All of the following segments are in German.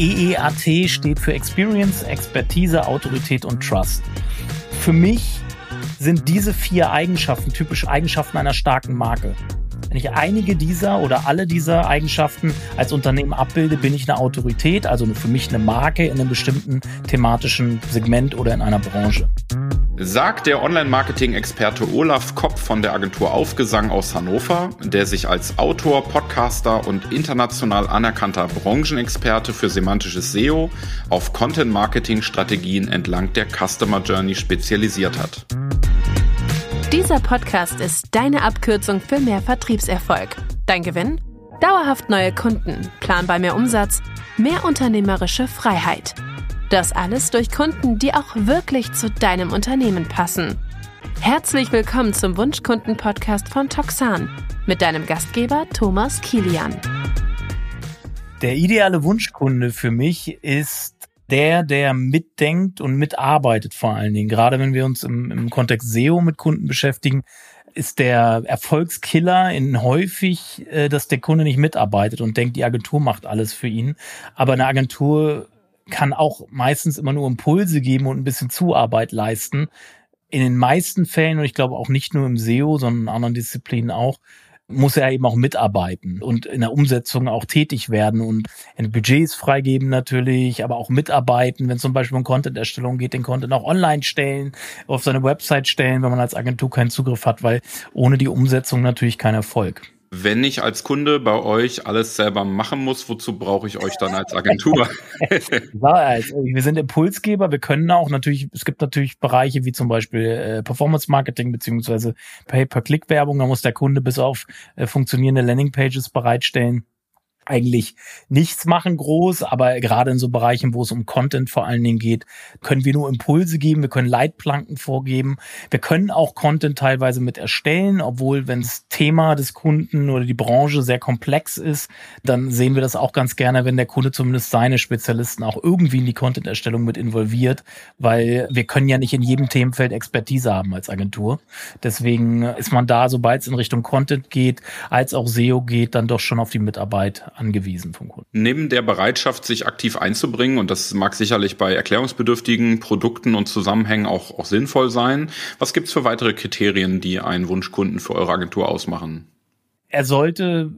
EEAT steht für Experience, Expertise, Autorität und Trust. Für mich sind diese vier Eigenschaften typisch Eigenschaften einer starken Marke. Wenn ich einige dieser oder alle dieser Eigenschaften als Unternehmen abbilde, bin ich eine Autorität, also für mich eine Marke in einem bestimmten thematischen Segment oder in einer Branche. Sagt der Online-Marketing-Experte Olaf Kopp von der Agentur Aufgesang aus Hannover, der sich als Autor, Podcaster und international anerkannter Branchenexperte für semantisches SEO auf Content-Marketing-Strategien entlang der Customer Journey spezialisiert hat. Dieser Podcast ist deine Abkürzung für mehr Vertriebserfolg. Dein Gewinn? Dauerhaft neue Kunden, planbar mehr Umsatz, mehr unternehmerische Freiheit. Das alles durch Kunden, die auch wirklich zu deinem Unternehmen passen. Herzlich willkommen zum Wunschkunden-Podcast von Toxan mit deinem Gastgeber Thomas Kilian. Der ideale Wunschkunde für mich ist der, der mitdenkt und mitarbeitet vor allen Dingen. Gerade wenn wir uns im, im Kontext SEO mit Kunden beschäftigen, ist der Erfolgskiller in häufig, äh, dass der Kunde nicht mitarbeitet und denkt, die Agentur macht alles für ihn. Aber eine Agentur kann auch meistens immer nur Impulse geben und ein bisschen Zuarbeit leisten. In den meisten Fällen, und ich glaube auch nicht nur im SEO, sondern in anderen Disziplinen auch, muss er eben auch mitarbeiten und in der Umsetzung auch tätig werden und Budgets freigeben natürlich, aber auch mitarbeiten, wenn zum Beispiel um Content-Erstellung geht, den Content auch online stellen, auf seine Website stellen, wenn man als Agentur keinen Zugriff hat, weil ohne die Umsetzung natürlich kein Erfolg. Wenn ich als Kunde bei euch alles selber machen muss, wozu brauche ich euch dann als Agentur? also wir sind Impulsgeber. Wir können auch natürlich, es gibt natürlich Bereiche wie zum Beispiel äh, Performance Marketing beziehungsweise Pay-per-Click-Werbung. Da muss der Kunde bis auf äh, funktionierende Landingpages bereitstellen eigentlich nichts machen groß, aber gerade in so Bereichen, wo es um Content vor allen Dingen geht, können wir nur Impulse geben, wir können Leitplanken vorgeben, wir können auch Content teilweise mit erstellen, obwohl wenn das Thema des Kunden oder die Branche sehr komplex ist, dann sehen wir das auch ganz gerne, wenn der Kunde zumindest seine Spezialisten auch irgendwie in die Content-Erstellung mit involviert, weil wir können ja nicht in jedem Themenfeld Expertise haben als Agentur. Deswegen ist man da, sobald es in Richtung Content geht, als auch SEO geht, dann doch schon auf die Mitarbeit angewiesen vom Kunden. Neben der Bereitschaft, sich aktiv einzubringen, und das mag sicherlich bei erklärungsbedürftigen Produkten und Zusammenhängen auch, auch sinnvoll sein, was gibt es für weitere Kriterien, die einen Wunschkunden für eure Agentur ausmachen? Er sollte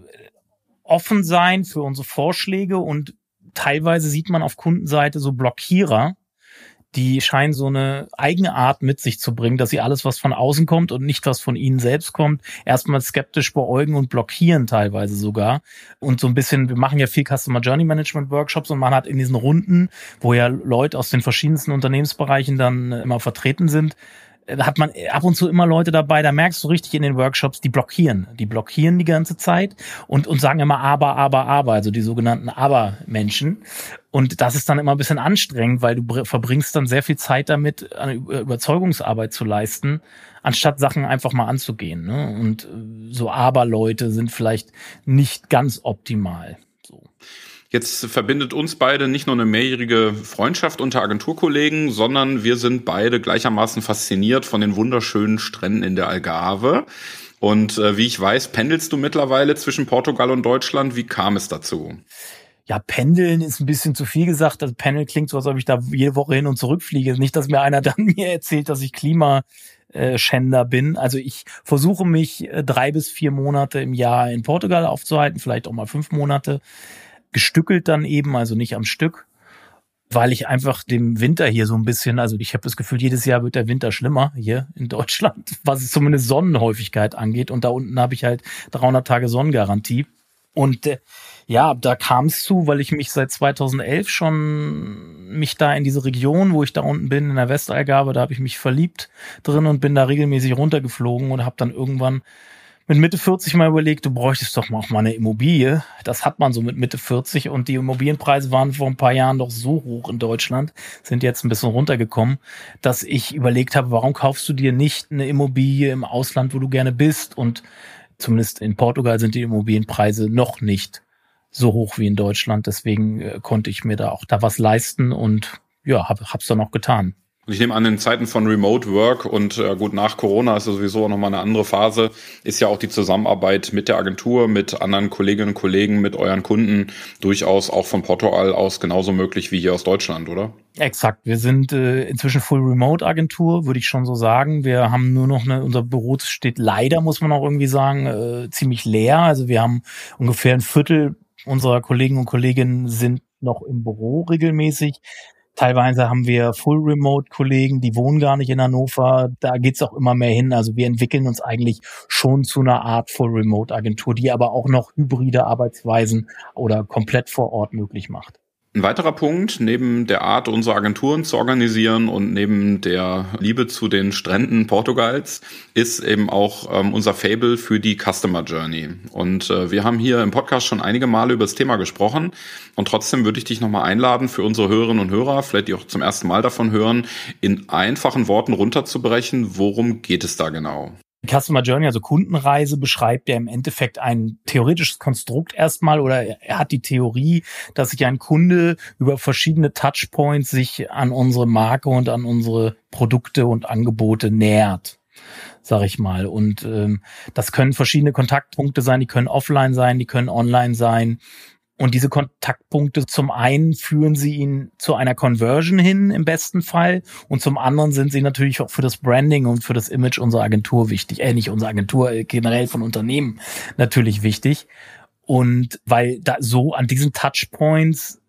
offen sein für unsere Vorschläge und teilweise sieht man auf Kundenseite so Blockierer, die scheinen so eine eigene Art mit sich zu bringen, dass sie alles, was von außen kommt und nicht was von ihnen selbst kommt, erstmal skeptisch beäugen und blockieren teilweise sogar. Und so ein bisschen, wir machen ja viel Customer Journey Management Workshops und man hat in diesen Runden, wo ja Leute aus den verschiedensten Unternehmensbereichen dann immer vertreten sind, hat man ab und zu immer Leute dabei, da merkst du richtig in den Workshops, die blockieren. Die blockieren die ganze Zeit und, und sagen immer aber, aber, aber, also die sogenannten Aber-Menschen. Und das ist dann immer ein bisschen anstrengend, weil du verbringst dann sehr viel Zeit damit, eine Überzeugungsarbeit zu leisten, anstatt Sachen einfach mal anzugehen. Ne? Und äh, so Aber-Leute sind vielleicht nicht ganz optimal. So. Jetzt verbindet uns beide nicht nur eine mehrjährige Freundschaft unter Agenturkollegen, sondern wir sind beide gleichermaßen fasziniert von den wunderschönen Stränden in der Algarve. Und äh, wie ich weiß, pendelst du mittlerweile zwischen Portugal und Deutschland. Wie kam es dazu? Ja, pendeln ist ein bisschen zu viel gesagt. Also Pendel klingt so, als ob ich da jede Woche hin und zurück fliege. Nicht, dass mir einer dann mir erzählt, dass ich Klimaschänder bin. Also ich versuche mich äh, drei bis vier Monate im Jahr in Portugal aufzuhalten, vielleicht auch mal fünf Monate gestückelt dann eben, also nicht am Stück, weil ich einfach dem Winter hier so ein bisschen, also ich habe das Gefühl, jedes Jahr wird der Winter schlimmer hier in Deutschland, was es zumindest Sonnenhäufigkeit angeht. Und da unten habe ich halt 300 Tage Sonnengarantie. Und äh, ja, da kam es zu, weil ich mich seit 2011 schon mich da in diese Region, wo ich da unten bin, in der Westalgarve, da habe ich mich verliebt drin und bin da regelmäßig runtergeflogen und habe dann irgendwann mit Mitte 40 mal überlegt, du bräuchtest doch auch mal eine Immobilie. Das hat man so mit Mitte 40 und die Immobilienpreise waren vor ein paar Jahren doch so hoch in Deutschland, sind jetzt ein bisschen runtergekommen, dass ich überlegt habe, warum kaufst du dir nicht eine Immobilie im Ausland, wo du gerne bist? Und zumindest in Portugal sind die Immobilienpreise noch nicht so hoch wie in Deutschland. Deswegen äh, konnte ich mir da auch da was leisten und ja, hab, hab's dann auch getan. Und ich nehme an, in Zeiten von Remote Work und äh, gut, nach Corona ist sowieso auch nochmal eine andere Phase, ist ja auch die Zusammenarbeit mit der Agentur, mit anderen Kolleginnen und Kollegen, mit euren Kunden durchaus auch von Portugal aus genauso möglich wie hier aus Deutschland, oder? Exakt. Wir sind äh, inzwischen Full Remote Agentur, würde ich schon so sagen. Wir haben nur noch eine, unser Büro steht leider, muss man auch irgendwie sagen, äh, ziemlich leer. Also wir haben ungefähr ein Viertel unserer Kollegen und Kolleginnen sind noch im Büro regelmäßig. Teilweise haben wir Full-Remote-Kollegen, die wohnen gar nicht in Hannover. Da geht's auch immer mehr hin. Also wir entwickeln uns eigentlich schon zu einer Art Full-Remote-Agentur, die aber auch noch hybride Arbeitsweisen oder komplett vor Ort möglich macht. Ein weiterer Punkt, neben der Art, unsere Agenturen zu organisieren und neben der Liebe zu den Stränden Portugals, ist eben auch ähm, unser Fable für die Customer Journey. Und äh, wir haben hier im Podcast schon einige Male über das Thema gesprochen. Und trotzdem würde ich dich nochmal einladen, für unsere Hörerinnen und Hörer, vielleicht die auch zum ersten Mal davon hören, in einfachen Worten runterzubrechen, worum geht es da genau? Customer Journey, also Kundenreise, beschreibt ja im Endeffekt ein theoretisches Konstrukt erstmal oder er hat die Theorie, dass sich ein Kunde über verschiedene Touchpoints sich an unsere Marke und an unsere Produkte und Angebote nähert sag ich mal. Und ähm, das können verschiedene Kontaktpunkte sein, die können offline sein, die können online sein. Und diese Kontaktpunkte, zum einen führen sie ihn zu einer Conversion hin im besten Fall und zum anderen sind sie natürlich auch für das Branding und für das Image unserer Agentur wichtig. Äh, nicht unserer Agentur, äh, generell von Unternehmen natürlich wichtig. Und weil da so an diesen Touchpoints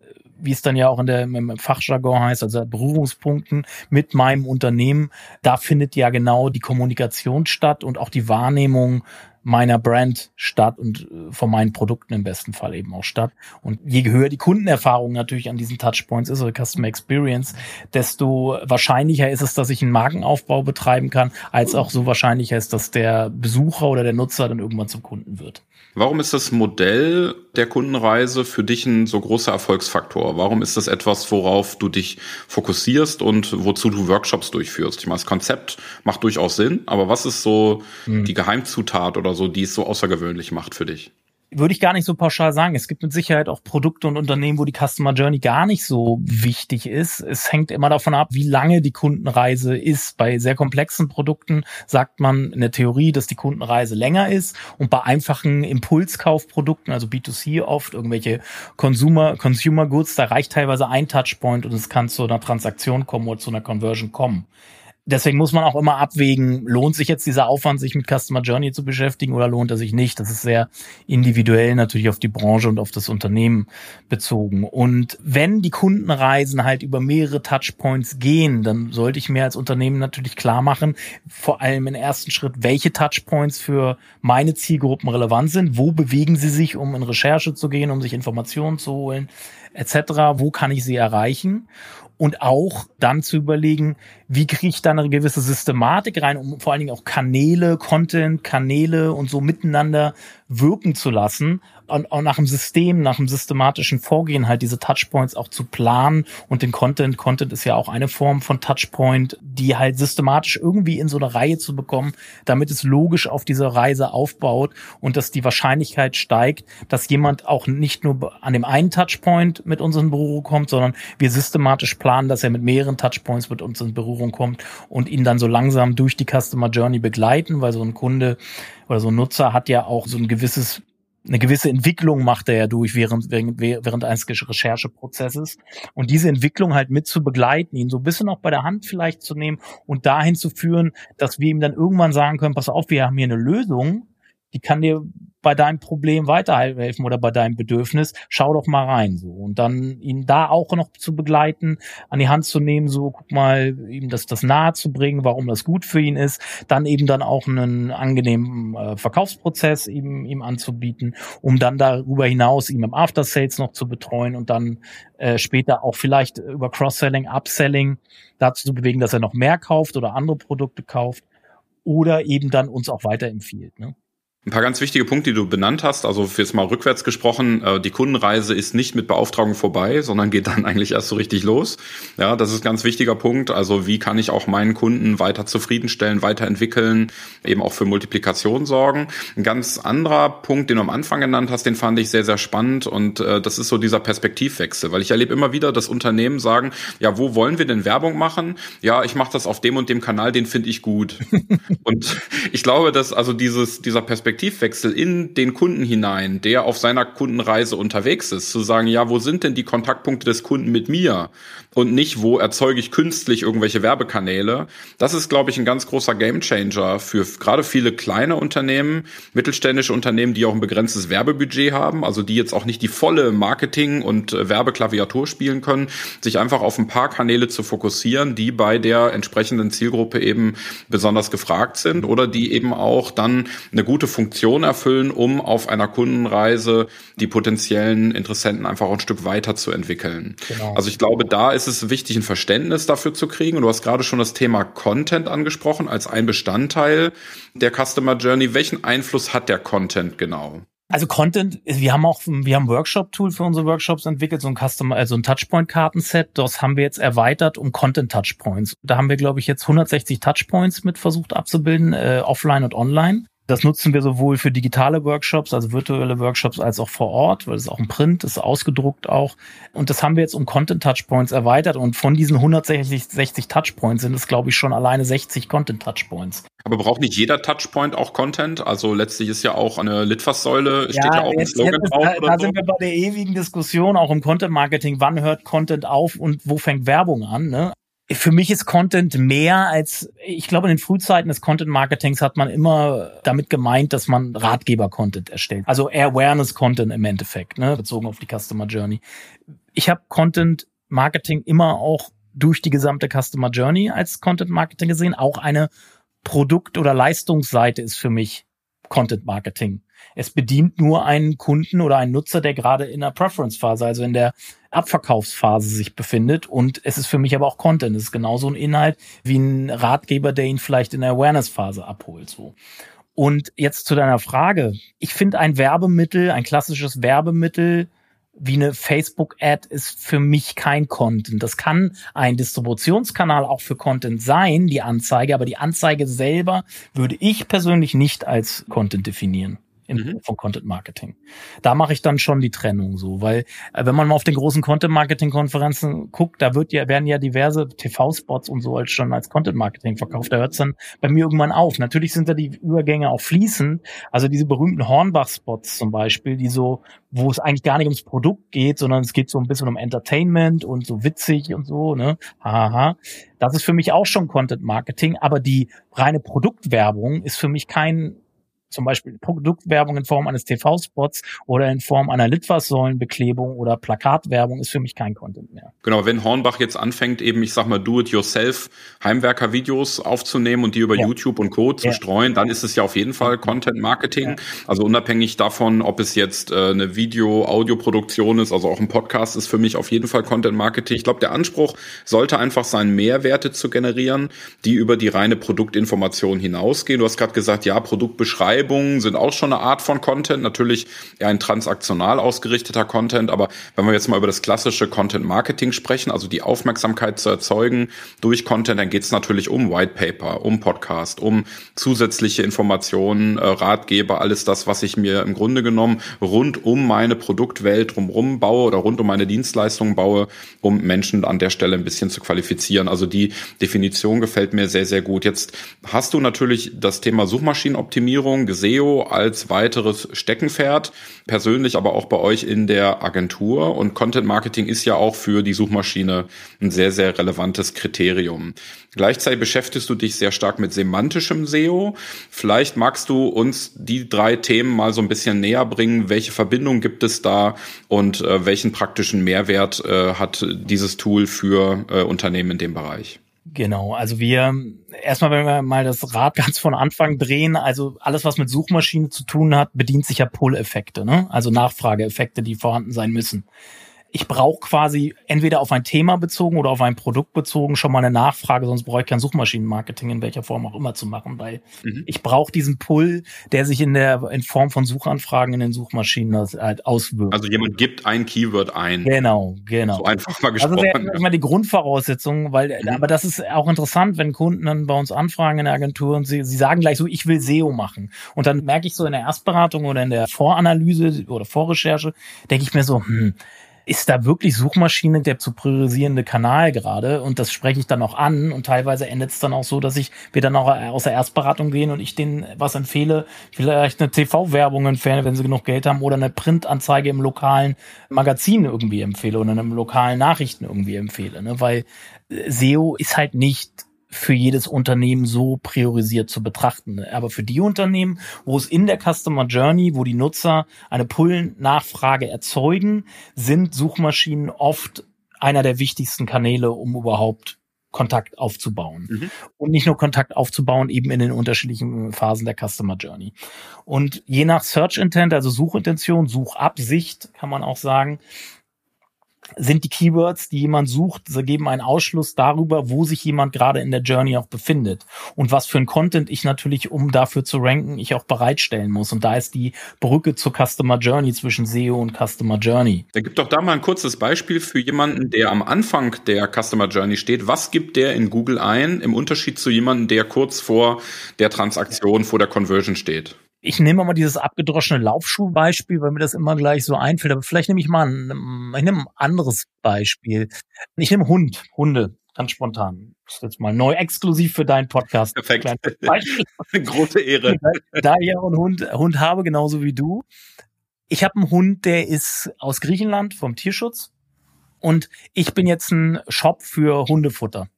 wie es dann ja auch in der, im Fachjargon heißt, also Berührungspunkten mit meinem Unternehmen, da findet ja genau die Kommunikation statt und auch die Wahrnehmung meiner Brand statt und äh, von meinen Produkten im besten Fall eben auch statt. Und je höher die Kundenerfahrung natürlich an diesen Touchpoints ist oder Customer Experience, desto wahrscheinlicher ist es, dass ich einen Markenaufbau betreiben kann, als auch so wahrscheinlicher ist, dass der Besucher oder der Nutzer dann irgendwann zum Kunden wird. Warum ist das Modell der Kundenreise für dich ein so großer Erfolgsfaktor? Warum ist das etwas, worauf du dich fokussierst und wozu du Workshops durchführst? Ich meine, das Konzept macht durchaus Sinn, aber was ist so hm. die Geheimzutat oder so, die es so außergewöhnlich macht für dich? Würde ich gar nicht so pauschal sagen. Es gibt mit Sicherheit auch Produkte und Unternehmen, wo die Customer Journey gar nicht so wichtig ist. Es hängt immer davon ab, wie lange die Kundenreise ist. Bei sehr komplexen Produkten sagt man in der Theorie, dass die Kundenreise länger ist und bei einfachen Impulskaufprodukten, also B2C oft, irgendwelche Consumer, Consumer Goods, da reicht teilweise ein Touchpoint und es kann zu einer Transaktion kommen oder zu einer Conversion kommen deswegen muss man auch immer abwägen, lohnt sich jetzt dieser Aufwand, sich mit Customer Journey zu beschäftigen oder lohnt er sich nicht? Das ist sehr individuell natürlich auf die Branche und auf das Unternehmen bezogen. Und wenn die Kundenreisen halt über mehrere Touchpoints gehen, dann sollte ich mir als Unternehmen natürlich klar machen, vor allem im ersten Schritt, welche Touchpoints für meine Zielgruppen relevant sind, wo bewegen sie sich, um in Recherche zu gehen, um sich Informationen zu holen, etc., wo kann ich sie erreichen? Und auch dann zu überlegen, wie kriege ich da eine gewisse Systematik rein, um vor allen Dingen auch Kanäle, Content, Kanäle und so miteinander wirken zu lassen und auch nach dem System, nach dem systematischen Vorgehen halt diese Touchpoints auch zu planen. Und den Content, Content ist ja auch eine Form von Touchpoint, die halt systematisch irgendwie in so eine Reihe zu bekommen, damit es logisch auf dieser Reise aufbaut und dass die Wahrscheinlichkeit steigt, dass jemand auch nicht nur an dem einen Touchpoint mit uns in kommt, sondern wir systematisch planen, dass er mit mehreren Touchpoints mit uns in Berührung kommt und ihn dann so langsam durch die Customer Journey begleiten, weil so ein Kunde oder so ein Nutzer hat ja auch so ein gewisses eine gewisse Entwicklung macht er ja durch während, während, während eines Rechercheprozesses. Und diese Entwicklung halt mit zu begleiten, ihn so ein bisschen auch bei der Hand vielleicht zu nehmen und dahin zu führen, dass wir ihm dann irgendwann sagen können, pass auf, wir haben hier eine Lösung, die kann dir bei deinem Problem weiterhelfen oder bei deinem Bedürfnis, schau doch mal rein so und dann ihn da auch noch zu begleiten, an die Hand zu nehmen, so guck mal, ihm das das nahe zu bringen, warum das gut für ihn ist, dann eben dann auch einen angenehmen äh, Verkaufsprozess ihm ihm anzubieten, um dann darüber hinaus ihm im After Sales noch zu betreuen und dann äh, später auch vielleicht über Cross-Selling, Upselling dazu zu bewegen, dass er noch mehr kauft oder andere Produkte kauft oder eben dann uns auch weiterempfiehlt. Ne? Ein paar ganz wichtige Punkte, die du benannt hast. Also jetzt mal rückwärts gesprochen, äh, die Kundenreise ist nicht mit Beauftragung vorbei, sondern geht dann eigentlich erst so richtig los. Ja, das ist ein ganz wichtiger Punkt. Also wie kann ich auch meinen Kunden weiter zufriedenstellen, weiterentwickeln, eben auch für Multiplikation sorgen. Ein ganz anderer Punkt, den du am Anfang genannt hast, den fand ich sehr, sehr spannend und äh, das ist so dieser Perspektivwechsel, weil ich erlebe immer wieder, dass Unternehmen sagen, ja, wo wollen wir denn Werbung machen? Ja, ich mache das auf dem und dem Kanal, den finde ich gut. und ich glaube, dass also dieses, dieser Perspektiv Perspektivwechsel in den Kunden hinein, der auf seiner Kundenreise unterwegs ist, zu sagen, ja, wo sind denn die Kontaktpunkte des Kunden mit mir? Und nicht, wo erzeuge ich künstlich irgendwelche Werbekanäle. Das ist, glaube ich, ein ganz großer Gamechanger für gerade viele kleine Unternehmen, mittelständische Unternehmen, die auch ein begrenztes Werbebudget haben, also die jetzt auch nicht die volle Marketing- und äh, Werbeklaviatur spielen können, sich einfach auf ein paar Kanäle zu fokussieren, die bei der entsprechenden Zielgruppe eben besonders gefragt sind oder die eben auch dann eine gute Funktion erfüllen, um auf einer Kundenreise die potenziellen Interessenten einfach ein Stück weiter zu entwickeln. Genau. Also ich glaube, da ist es wichtig, ein Verständnis dafür zu kriegen. Du hast gerade schon das Thema Content angesprochen als ein Bestandteil der Customer Journey. Welchen Einfluss hat der Content genau? Also Content, wir haben auch, wir haben Workshop-Tool für unsere Workshops entwickelt, so ein Customer, also ein Touchpoint-Kartenset. Das haben wir jetzt erweitert um Content-Touchpoints. Da haben wir, glaube ich, jetzt 160 Touchpoints mit versucht abzubilden, äh, offline und online. Das nutzen wir sowohl für digitale Workshops, also virtuelle Workshops, als auch vor Ort, weil es auch ein Print ist, ausgedruckt auch. Und das haben wir jetzt um Content Touchpoints erweitert. Und von diesen 160 60 Touchpoints sind es, glaube ich, schon alleine 60 Content Touchpoints. Aber braucht nicht jeder Touchpoint auch Content? Also letztlich ist ja auch eine Litfaßsäule, steht ja, ja auch ein Slogan jetzt, drauf. Da, da so. sind wir bei der ewigen Diskussion, auch im Content Marketing. Wann hört Content auf und wo fängt Werbung an? Ne? Für mich ist Content mehr als, ich glaube, in den Frühzeiten des Content Marketings hat man immer damit gemeint, dass man Ratgeber-Content erstellt. Also Awareness-Content im Endeffekt, ne, bezogen auf die Customer Journey. Ich habe Content Marketing immer auch durch die gesamte Customer Journey als Content Marketing gesehen. Auch eine Produkt- oder Leistungsseite ist für mich Content Marketing. Es bedient nur einen Kunden oder einen Nutzer, der gerade in der Preference-Phase, also in der Abverkaufsphase sich befindet. Und es ist für mich aber auch Content. Es ist genauso ein Inhalt wie ein Ratgeber, der ihn vielleicht in der Awareness-Phase abholt, so. Und jetzt zu deiner Frage. Ich finde ein Werbemittel, ein klassisches Werbemittel, wie eine Facebook-Ad ist für mich kein Content. Das kann ein Distributionskanal auch für Content sein, die Anzeige, aber die Anzeige selber würde ich persönlich nicht als Content definieren im mhm. von Content Marketing. Da mache ich dann schon die Trennung so, weil äh, wenn man mal auf den großen Content Marketing Konferenzen guckt, da wird ja werden ja diverse TV Spots und so als schon als Content Marketing verkauft. Da hört es dann bei mir irgendwann auf. Natürlich sind da die Übergänge auch fließend. Also diese berühmten Hornbach Spots zum Beispiel, die so, wo es eigentlich gar nicht ums Produkt geht, sondern es geht so ein bisschen um Entertainment und so witzig und so, ne? Haha. Das ist für mich auch schon Content Marketing, aber die reine Produktwerbung ist für mich kein zum Beispiel Produktwerbung in Form eines TV-Spots oder in Form einer Litfaßsäulenbeklebung oder Plakatwerbung ist für mich kein Content mehr. Genau, wenn Hornbach jetzt anfängt, eben, ich sag mal, do-it-yourself Heimwerker-Videos aufzunehmen und die über ja. YouTube und Co. zu ja. streuen, dann ist es ja auf jeden Fall Content-Marketing. Ja. Also unabhängig davon, ob es jetzt äh, eine Video-Audio-Produktion ist, also auch ein Podcast ist für mich auf jeden Fall Content-Marketing. Ich glaube, der Anspruch sollte einfach sein, Mehrwerte zu generieren, die über die reine Produktinformation hinausgehen. Du hast gerade gesagt, ja, Produktbeschreibung Beschreibungen sind auch schon eine Art von Content, natürlich eher ein transaktional ausgerichteter Content, aber wenn wir jetzt mal über das klassische Content Marketing sprechen, also die Aufmerksamkeit zu erzeugen durch Content, dann geht es natürlich um White Paper, um Podcast, um zusätzliche Informationen, äh, Ratgeber, alles das, was ich mir im Grunde genommen rund um meine Produktwelt drumherum baue oder rund um meine Dienstleistungen baue, um Menschen an der Stelle ein bisschen zu qualifizieren. Also die Definition gefällt mir sehr, sehr gut. Jetzt hast du natürlich das Thema Suchmaschinenoptimierung, SEO als weiteres Steckenpferd, persönlich aber auch bei euch in der Agentur. Und Content Marketing ist ja auch für die Suchmaschine ein sehr, sehr relevantes Kriterium. Gleichzeitig beschäftigst du dich sehr stark mit semantischem SEO. Vielleicht magst du uns die drei Themen mal so ein bisschen näher bringen. Welche Verbindung gibt es da und äh, welchen praktischen Mehrwert äh, hat dieses Tool für äh, Unternehmen in dem Bereich? Genau, also wir erstmal, wenn wir mal das Rad ganz von Anfang drehen, also alles, was mit Suchmaschinen zu tun hat, bedient sich ja Pull-Effekte, ne? also Nachfrageeffekte, die vorhanden sein müssen. Ich brauche quasi entweder auf ein Thema bezogen oder auf ein Produkt bezogen schon mal eine Nachfrage, sonst brauche ich kein Suchmaschinenmarketing in welcher Form auch immer zu machen, weil mhm. ich brauche diesen Pull, der sich in der in Form von Suchanfragen in den Suchmaschinen halt auswirkt. Also jemand gibt ein Keyword ein. Genau, genau. So einfach mal gesprochen. Also das ist immer die Grundvoraussetzung, weil mhm. aber das ist auch interessant, wenn Kunden dann bei uns anfragen in der Agentur und sie, sie sagen gleich so, ich will SEO machen. Und dann merke ich so in der Erstberatung oder in der Voranalyse oder Vorrecherche, denke ich mir so, hm, ist da wirklich Suchmaschine der zu priorisierende Kanal gerade? Und das spreche ich dann auch an. Und teilweise endet es dann auch so, dass ich wir dann auch aus der Erstberatung gehen und ich denen was empfehle, vielleicht eine TV-Werbung empfehle, wenn sie genug Geld haben oder eine Printanzeige im lokalen Magazin irgendwie empfehle oder in einem lokalen Nachrichten irgendwie empfehle, ne? weil SEO ist halt nicht für jedes Unternehmen so priorisiert zu betrachten. Aber für die Unternehmen, wo es in der Customer Journey, wo die Nutzer eine Pull-Nachfrage erzeugen, sind Suchmaschinen oft einer der wichtigsten Kanäle, um überhaupt Kontakt aufzubauen. Mhm. Und nicht nur Kontakt aufzubauen, eben in den unterschiedlichen Phasen der Customer Journey. Und je nach Search Intent, also Suchintention, Suchabsicht, kann man auch sagen, sind die Keywords, die jemand sucht, sie geben einen Ausschluss darüber, wo sich jemand gerade in der Journey auch befindet und was für ein Content ich natürlich, um dafür zu ranken, ich auch bereitstellen muss. Und da ist die Brücke zur Customer Journey zwischen SEO und Customer Journey. Da gibt doch da mal ein kurzes Beispiel für jemanden, der am Anfang der Customer Journey steht. Was gibt der in Google ein im Unterschied zu jemandem, der kurz vor der Transaktion, vor der Conversion steht? Ich nehme mal dieses abgedroschene Laufschuhbeispiel, weil mir das immer gleich so einfällt. Aber vielleicht nehme ich mal ein, ich nehme ein anderes Beispiel. Ich nehme Hund, Hunde, ganz spontan. Das ist jetzt mal neu exklusiv für deinen Podcast. Perfekt. Große Ehre. Da ich auch einen Hund, Hund habe, genauso wie du. Ich habe einen Hund, der ist aus Griechenland vom Tierschutz. Und ich bin jetzt ein Shop für Hundefutter.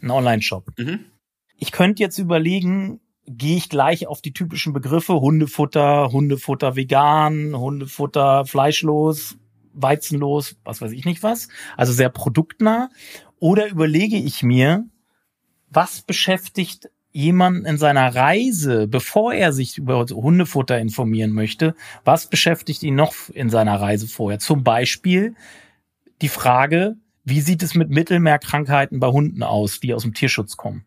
Ein Online-Shop. Mhm. Ich könnte jetzt überlegen, gehe ich gleich auf die typischen Begriffe Hundefutter, Hundefutter vegan, Hundefutter fleischlos, weizenlos, was weiß ich nicht was, also sehr produktnah. Oder überlege ich mir, was beschäftigt jemanden in seiner Reise, bevor er sich über Hundefutter informieren möchte, was beschäftigt ihn noch in seiner Reise vorher? Zum Beispiel die Frage, wie sieht es mit Mittelmeerkrankheiten bei Hunden aus, die aus dem Tierschutz kommen?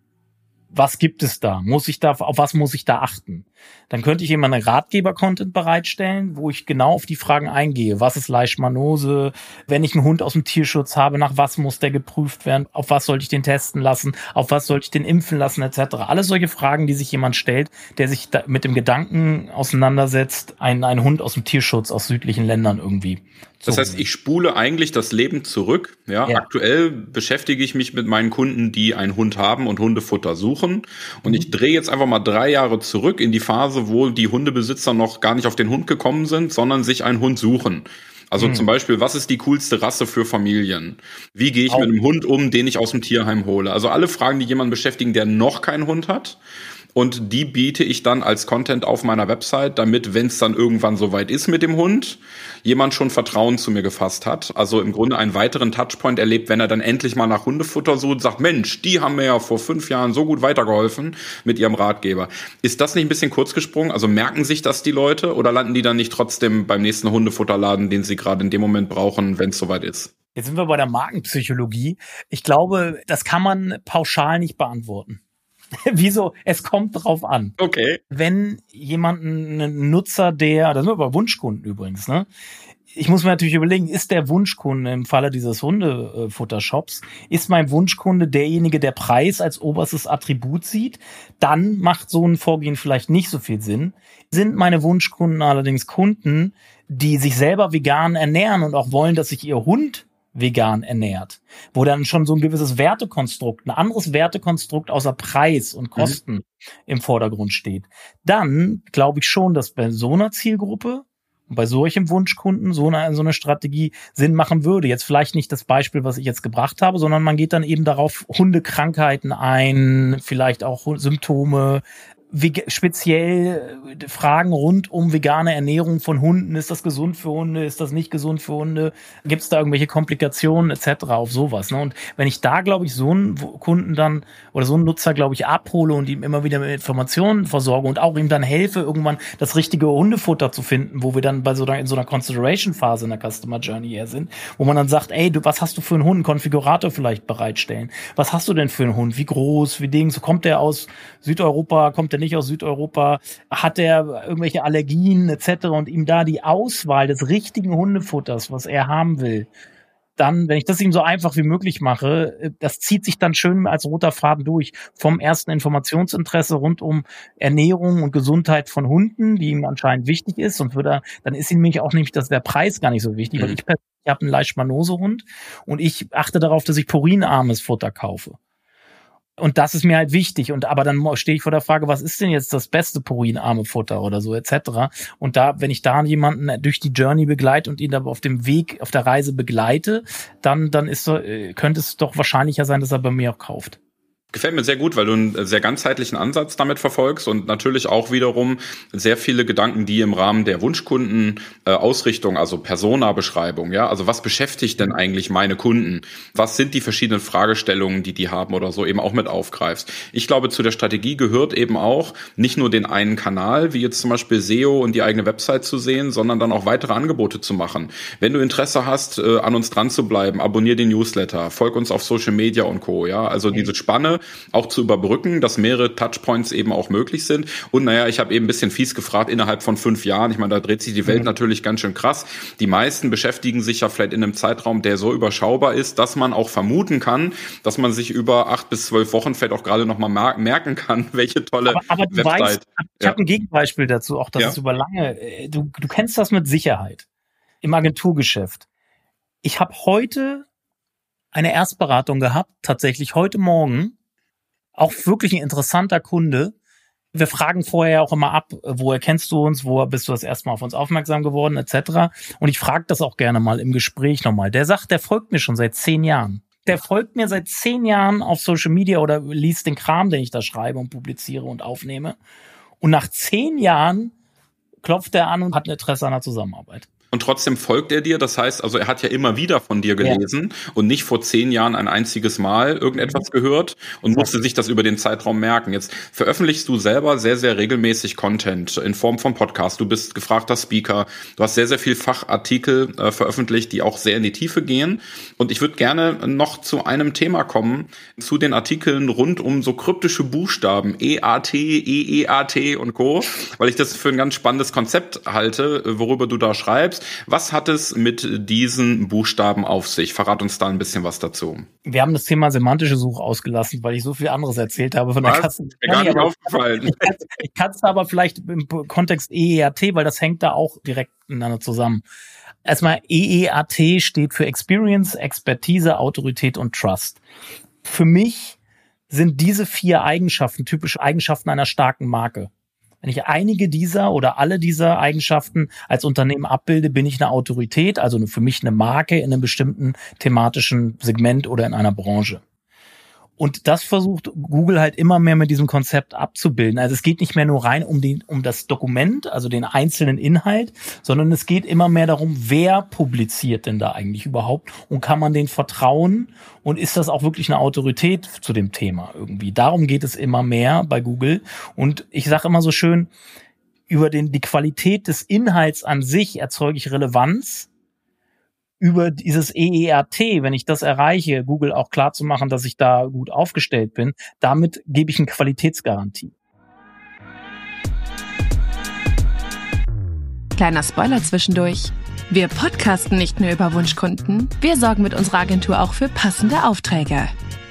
Was gibt es da? Muss ich da, auf was muss ich da achten? Dann könnte ich immer einen Ratgeber-Content bereitstellen, wo ich genau auf die Fragen eingehe. Was ist Leishmanose? Wenn ich einen Hund aus dem Tierschutz habe, nach was muss der geprüft werden? Auf was sollte ich den testen lassen? Auf was sollte ich den impfen lassen? Etc. Alles solche Fragen, die sich jemand stellt, der sich mit dem Gedanken auseinandersetzt, einen, einen Hund aus dem Tierschutz aus südlichen Ländern irgendwie das heißt, ich spule eigentlich das Leben zurück. Ja, ja, aktuell beschäftige ich mich mit meinen Kunden, die einen Hund haben und Hundefutter suchen. Und mhm. ich drehe jetzt einfach mal drei Jahre zurück in die Phase, wo die Hundebesitzer noch gar nicht auf den Hund gekommen sind, sondern sich einen Hund suchen. Also mhm. zum Beispiel, was ist die coolste Rasse für Familien? Wie gehe ich Auch. mit einem Hund um, den ich aus dem Tierheim hole? Also alle Fragen, die jemanden beschäftigen, der noch keinen Hund hat und die biete ich dann als Content auf meiner Website, damit, wenn es dann irgendwann soweit ist mit dem Hund, jemand schon Vertrauen zu mir gefasst hat. Also im Grunde einen weiteren Touchpoint erlebt, wenn er dann endlich mal nach Hundefutter sucht und sagt, Mensch, die haben mir ja vor fünf Jahren so gut weitergeholfen mit ihrem Ratgeber. Ist das nicht ein bisschen kurz gesprungen? Also merken sich das die Leute oder landen die dann nicht trotzdem beim nächsten Hundefutterladen, den sie gerade in dem Moment brauchen, wenn es soweit ist? Jetzt sind wir bei der Markenpsychologie. Ich glaube, das kann man pauschal nicht beantworten. Wieso? Es kommt drauf an. Okay. Wenn jemand ein Nutzer, der, das sind wir bei Wunschkunden übrigens, ne? Ich muss mir natürlich überlegen, ist der Wunschkunde im Falle dieses Hundefuttershops, ist mein Wunschkunde derjenige, der Preis als oberstes Attribut sieht? Dann macht so ein Vorgehen vielleicht nicht so viel Sinn. Sind meine Wunschkunden allerdings Kunden, die sich selber vegan ernähren und auch wollen, dass sich ihr Hund vegan ernährt, wo dann schon so ein gewisses Wertekonstrukt, ein anderes Wertekonstrukt außer Preis und mhm. Kosten mhm. im Vordergrund steht, dann glaube ich schon, dass bei so einer Zielgruppe und bei solchem Wunschkunden so eine, so eine Strategie Sinn machen würde. Jetzt vielleicht nicht das Beispiel, was ich jetzt gebracht habe, sondern man geht dann eben darauf Hundekrankheiten ein, vielleicht auch Symptome, speziell äh, Fragen rund um vegane Ernährung von Hunden. Ist das gesund für Hunde? Ist das nicht gesund für Hunde? Gibt es da irgendwelche Komplikationen etc. auf sowas? Ne? Und wenn ich da, glaube ich, so einen Kunden dann oder so einen Nutzer, glaube ich, abhole und ihm immer wieder mit Informationen versorge und auch ihm dann helfe, irgendwann das richtige Hundefutter zu finden, wo wir dann bei so einer, in so einer Consideration-Phase in der Customer Journey eher sind, wo man dann sagt, ey, du, was hast du für einen Hund? Konfigurator vielleicht bereitstellen. Was hast du denn für einen Hund? Wie groß? Wie Ding? So kommt der aus Südeuropa? Kommt der nicht aus Südeuropa, hat er irgendwelche Allergien etc. und ihm da die Auswahl des richtigen Hundefutters, was er haben will, dann, wenn ich das ihm so einfach wie möglich mache, äh, das zieht sich dann schön als roter Faden durch. Vom ersten Informationsinteresse rund um Ernährung und Gesundheit von Hunden, die ihm anscheinend wichtig ist. Und würde, dann ist ihm nämlich auch nämlich dass der Preis gar nicht so wichtig, mhm. weil ich persönlich habe einen Leishmanose-Hund und ich achte darauf, dass ich purinarmes Futter kaufe. Und das ist mir halt wichtig. Und aber dann stehe ich vor der Frage, was ist denn jetzt das beste purinarme Futter oder so etc. Und da, wenn ich da jemanden durch die Journey begleite und ihn da auf dem Weg, auf der Reise begleite, dann dann ist so, äh, könnte es doch wahrscheinlicher sein, dass er bei mir auch kauft. Gefällt mir sehr gut, weil du einen sehr ganzheitlichen Ansatz damit verfolgst und natürlich auch wiederum sehr viele Gedanken, die im Rahmen der Wunschkunden äh, also Persona-Beschreibung, ja, also was beschäftigt denn eigentlich meine Kunden? Was sind die verschiedenen Fragestellungen, die die haben oder so eben auch mit aufgreifst? Ich glaube, zu der Strategie gehört eben auch nicht nur den einen Kanal, wie jetzt zum Beispiel SEO und die eigene Website zu sehen, sondern dann auch weitere Angebote zu machen. Wenn du Interesse hast, äh, an uns dran zu bleiben, abonnier den Newsletter, folg uns auf Social Media und Co. Ja, also diese Spanne auch zu überbrücken, dass mehrere Touchpoints eben auch möglich sind. Und naja, ich habe eben ein bisschen fies gefragt, innerhalb von fünf Jahren, ich meine, da dreht sich die Welt mhm. natürlich ganz schön krass. Die meisten beschäftigen sich ja vielleicht in einem Zeitraum, der so überschaubar ist, dass man auch vermuten kann, dass man sich über acht bis zwölf Wochen vielleicht auch gerade nochmal merken kann, welche tolle aber, aber du Website. Weißt, ich ja. habe ein Gegenbeispiel dazu, auch das ja. ist über lange. Äh, du, du kennst das mit Sicherheit im Agenturgeschäft. Ich habe heute eine Erstberatung gehabt, tatsächlich heute Morgen, auch wirklich ein interessanter Kunde. Wir fragen vorher auch immer ab, woher kennst du uns, woher bist du das erste Mal auf uns aufmerksam geworden, etc. Und ich frage das auch gerne mal im Gespräch nochmal. Der sagt, der folgt mir schon seit zehn Jahren. Der folgt mir seit zehn Jahren auf Social Media oder liest den Kram, den ich da schreibe und publiziere und aufnehme. Und nach zehn Jahren klopft er an und hat ein Interesse an der Zusammenarbeit und trotzdem folgt er dir. Das heißt, also er hat ja immer wieder von dir gelesen ja. und nicht vor zehn Jahren ein einziges Mal irgendetwas mhm. gehört und musste sich das über den Zeitraum merken. Jetzt veröffentlichst du selber sehr, sehr regelmäßig Content in Form von Podcast. Du bist gefragter Speaker. Du hast sehr, sehr viel Fachartikel äh, veröffentlicht, die auch sehr in die Tiefe gehen. Und ich würde gerne noch zu einem Thema kommen, zu den Artikeln rund um so kryptische Buchstaben, EAT, EEAT und Co., weil ich das für ein ganz spannendes Konzept halte, worüber du da schreibst. Was hat es mit diesen Buchstaben auf sich? Verrat uns da ein bisschen was dazu. Wir haben das Thema semantische Suche ausgelassen, weil ich so viel anderes erzählt habe von der Kasse. Mir gar nicht aufgefallen. Ich kann es aber vielleicht im Kontext EEAT, weil das hängt da auch direkt miteinander zusammen. Erstmal EEAT steht für Experience, Expertise, Autorität und Trust. Für mich sind diese vier Eigenschaften typische Eigenschaften einer starken Marke. Wenn ich einige dieser oder alle dieser Eigenschaften als Unternehmen abbilde, bin ich eine Autorität, also für mich eine Marke in einem bestimmten thematischen Segment oder in einer Branche. Und das versucht Google halt immer mehr mit diesem Konzept abzubilden. Also es geht nicht mehr nur rein um, den, um das Dokument, also den einzelnen Inhalt, sondern es geht immer mehr darum, wer publiziert denn da eigentlich überhaupt und kann man den vertrauen und ist das auch wirklich eine Autorität zu dem Thema irgendwie. Darum geht es immer mehr bei Google. Und ich sage immer so schön, über den, die Qualität des Inhalts an sich erzeuge ich Relevanz über dieses EERT, wenn ich das erreiche, Google auch klar zu machen, dass ich da gut aufgestellt bin, damit gebe ich eine Qualitätsgarantie. Kleiner Spoiler zwischendurch. Wir podcasten nicht nur über Wunschkunden, wir sorgen mit unserer Agentur auch für passende Aufträge.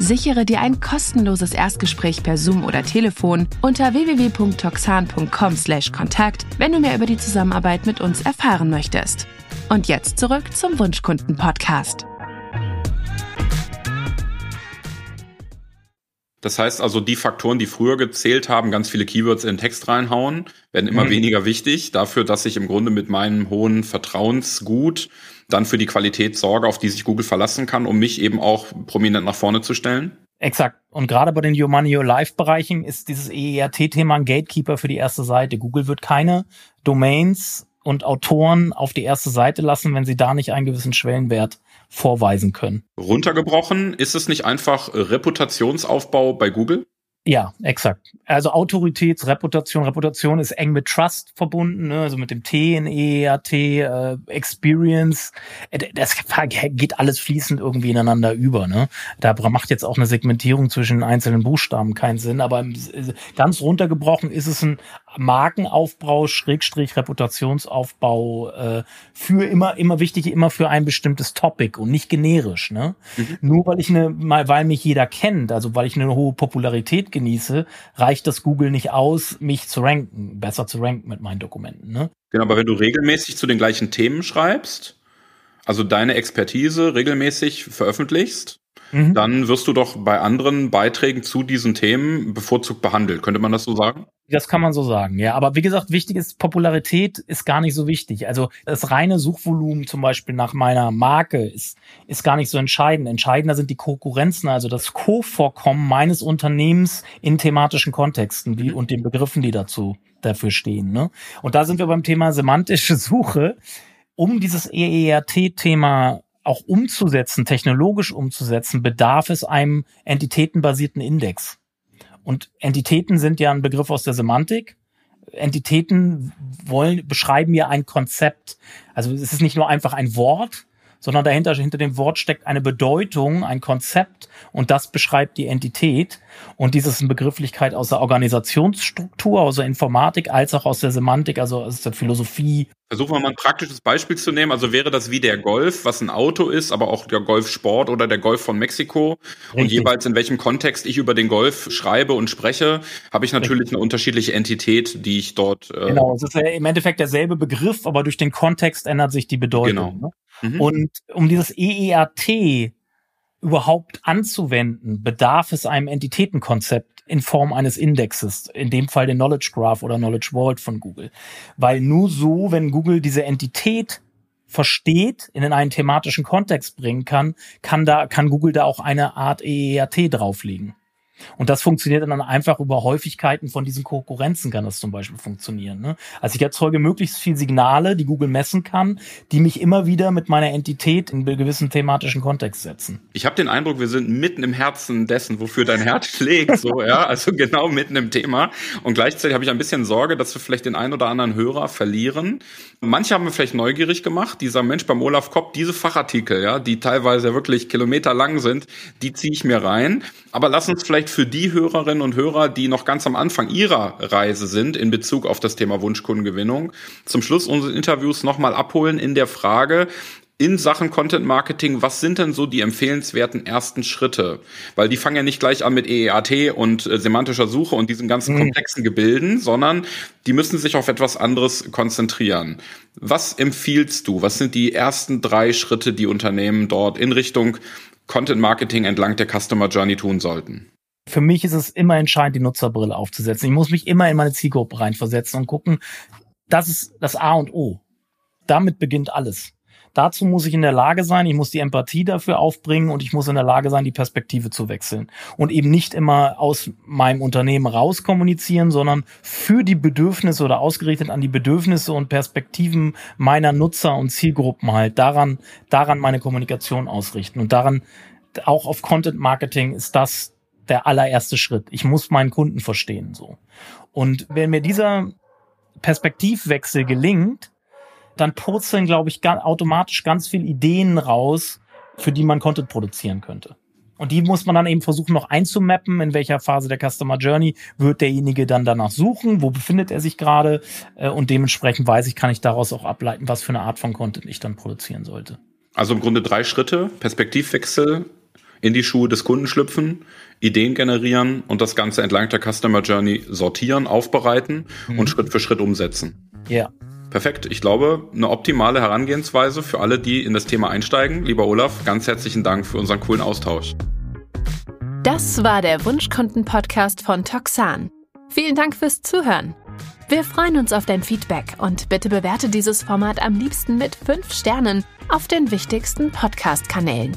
Sichere dir ein kostenloses Erstgespräch per Zoom oder Telefon unter www.toxan.com/kontakt, wenn du mehr über die Zusammenarbeit mit uns erfahren möchtest. Und jetzt zurück zum Wunschkunden-Podcast. Das heißt also, die Faktoren, die früher gezählt haben, ganz viele Keywords in den Text reinhauen, werden immer mhm. weniger wichtig dafür, dass ich im Grunde mit meinem hohen Vertrauensgut dann für die Qualität sorge, auf die sich Google verlassen kann, um mich eben auch prominent nach vorne zu stellen. Exakt. Und gerade bei den Your Money, Your Life Bereichen ist dieses EERT-Thema ein Gatekeeper für die erste Seite. Google wird keine Domains und Autoren auf die erste Seite lassen, wenn sie da nicht einen gewissen Schwellenwert vorweisen können. Runtergebrochen, ist es nicht einfach Reputationsaufbau bei Google? Ja, exakt. Also Autoritätsreputation, Reputation ist eng mit Trust verbunden, ne? also mit dem T in EAT, äh, Experience. Äh, das geht alles fließend irgendwie ineinander über. Ne? Da macht jetzt auch eine Segmentierung zwischen einzelnen Buchstaben keinen Sinn, aber ganz runtergebrochen ist es ein Markenaufbau, Schrägstrich Reputationsaufbau äh, für immer, immer wichtig, immer für ein bestimmtes Topic und nicht generisch. Ne? Mhm. Nur weil ich eine, mal, weil mich jeder kennt, also weil ich eine hohe Popularität genieße, reicht das Google nicht aus, mich zu ranken, besser zu ranken mit meinen Dokumenten. Ne? Genau, aber wenn du regelmäßig zu den gleichen Themen schreibst, also deine Expertise regelmäßig veröffentlichst, mhm. dann wirst du doch bei anderen Beiträgen zu diesen Themen bevorzugt behandelt. Könnte man das so sagen? Das kann man so sagen, ja. Aber wie gesagt, wichtig ist, Popularität ist gar nicht so wichtig. Also das reine Suchvolumen zum Beispiel nach meiner Marke ist, ist gar nicht so entscheidend. Entscheidender sind die Konkurrenzen, also das Co-Vorkommen meines Unternehmens in thematischen Kontexten wie, und den Begriffen, die dazu dafür stehen. Ne? Und da sind wir beim Thema semantische Suche. Um dieses EERT-Thema auch umzusetzen, technologisch umzusetzen, bedarf es einem entitätenbasierten Index. Und Entitäten sind ja ein Begriff aus der Semantik. Entitäten wollen, beschreiben ja ein Konzept. Also es ist nicht nur einfach ein Wort, sondern dahinter, hinter dem Wort steckt eine Bedeutung, ein Konzept und das beschreibt die Entität. Und dies ist eine Begrifflichkeit aus der Organisationsstruktur, aus der Informatik, als auch aus der Semantik, also aus der Philosophie. Versuchen wir mal ein praktisches Beispiel zu nehmen. Also wäre das wie der Golf, was ein Auto ist, aber auch der Golfsport oder der Golf von Mexiko. Richtig. Und jeweils in welchem Kontext ich über den Golf schreibe und spreche, habe ich natürlich Richtig. eine unterschiedliche Entität, die ich dort. Äh genau, es ist ja im Endeffekt derselbe Begriff, aber durch den Kontext ändert sich die Bedeutung. Genau. Ne? Mhm. Und um dieses EERT überhaupt anzuwenden, bedarf es einem Entitätenkonzept in Form eines Indexes, in dem Fall den Knowledge Graph oder Knowledge Vault von Google. Weil nur so, wenn Google diese Entität versteht, in einen thematischen Kontext bringen kann, kann da, kann Google da auch eine Art EERT drauflegen. Und das funktioniert dann einfach über Häufigkeiten von diesen Konkurrenzen kann das zum Beispiel funktionieren. Ne? Also ich erzeuge möglichst viel Signale, die Google messen kann, die mich immer wieder mit meiner Entität in gewissen thematischen Kontext setzen. Ich habe den Eindruck, wir sind mitten im Herzen dessen, wofür dein Herz schlägt, so ja, also genau mitten im Thema. Und gleichzeitig habe ich ein bisschen Sorge, dass wir vielleicht den einen oder anderen Hörer verlieren. Manche haben wir vielleicht neugierig gemacht. Dieser Mensch beim Olaf Kopp, diese Fachartikel, ja, die teilweise wirklich kilometerlang sind, die ziehe ich mir rein. Aber lass uns vielleicht für die Hörerinnen und Hörer, die noch ganz am Anfang ihrer Reise sind in Bezug auf das Thema Wunschkundengewinnung, zum Schluss unseres Interviews nochmal abholen in der Frage, in Sachen Content Marketing, was sind denn so die empfehlenswerten ersten Schritte? Weil die fangen ja nicht gleich an mit EEAT und äh, semantischer Suche und diesen ganzen mhm. komplexen Gebilden, sondern die müssen sich auf etwas anderes konzentrieren. Was empfiehlst du? Was sind die ersten drei Schritte, die Unternehmen dort in Richtung Content Marketing entlang der Customer Journey tun sollten? Für mich ist es immer entscheidend, die Nutzerbrille aufzusetzen. Ich muss mich immer in meine Zielgruppe reinversetzen und gucken, das ist das A und O. Damit beginnt alles. Dazu muss ich in der Lage sein, ich muss die Empathie dafür aufbringen und ich muss in der Lage sein, die Perspektive zu wechseln. Und eben nicht immer aus meinem Unternehmen raus sondern für die Bedürfnisse oder ausgerichtet an die Bedürfnisse und Perspektiven meiner Nutzer und Zielgruppen halt daran, daran meine Kommunikation ausrichten. Und daran, auch auf Content Marketing ist das der allererste Schritt. Ich muss meinen Kunden verstehen, so. Und wenn mir dieser Perspektivwechsel gelingt, dann purzeln, glaube ich, automatisch ganz viele Ideen raus, für die man Content produzieren könnte. Und die muss man dann eben versuchen noch einzumappen, in welcher Phase der Customer Journey wird derjenige dann danach suchen, wo befindet er sich gerade äh, und dementsprechend weiß ich, kann ich daraus auch ableiten, was für eine Art von Content ich dann produzieren sollte. Also im Grunde drei Schritte, Perspektivwechsel, in die Schuhe des Kunden schlüpfen, Ideen generieren und das Ganze entlang der Customer Journey sortieren, aufbereiten mhm. und Schritt für Schritt umsetzen. Ja, Perfekt. Ich glaube, eine optimale Herangehensweise für alle, die in das Thema einsteigen. Lieber Olaf, ganz herzlichen Dank für unseren coolen Austausch. Das war der Wunschkunden-Podcast von Toxan. Vielen Dank fürs Zuhören. Wir freuen uns auf dein Feedback und bitte bewerte dieses Format am liebsten mit 5 Sternen auf den wichtigsten Podcast-Kanälen.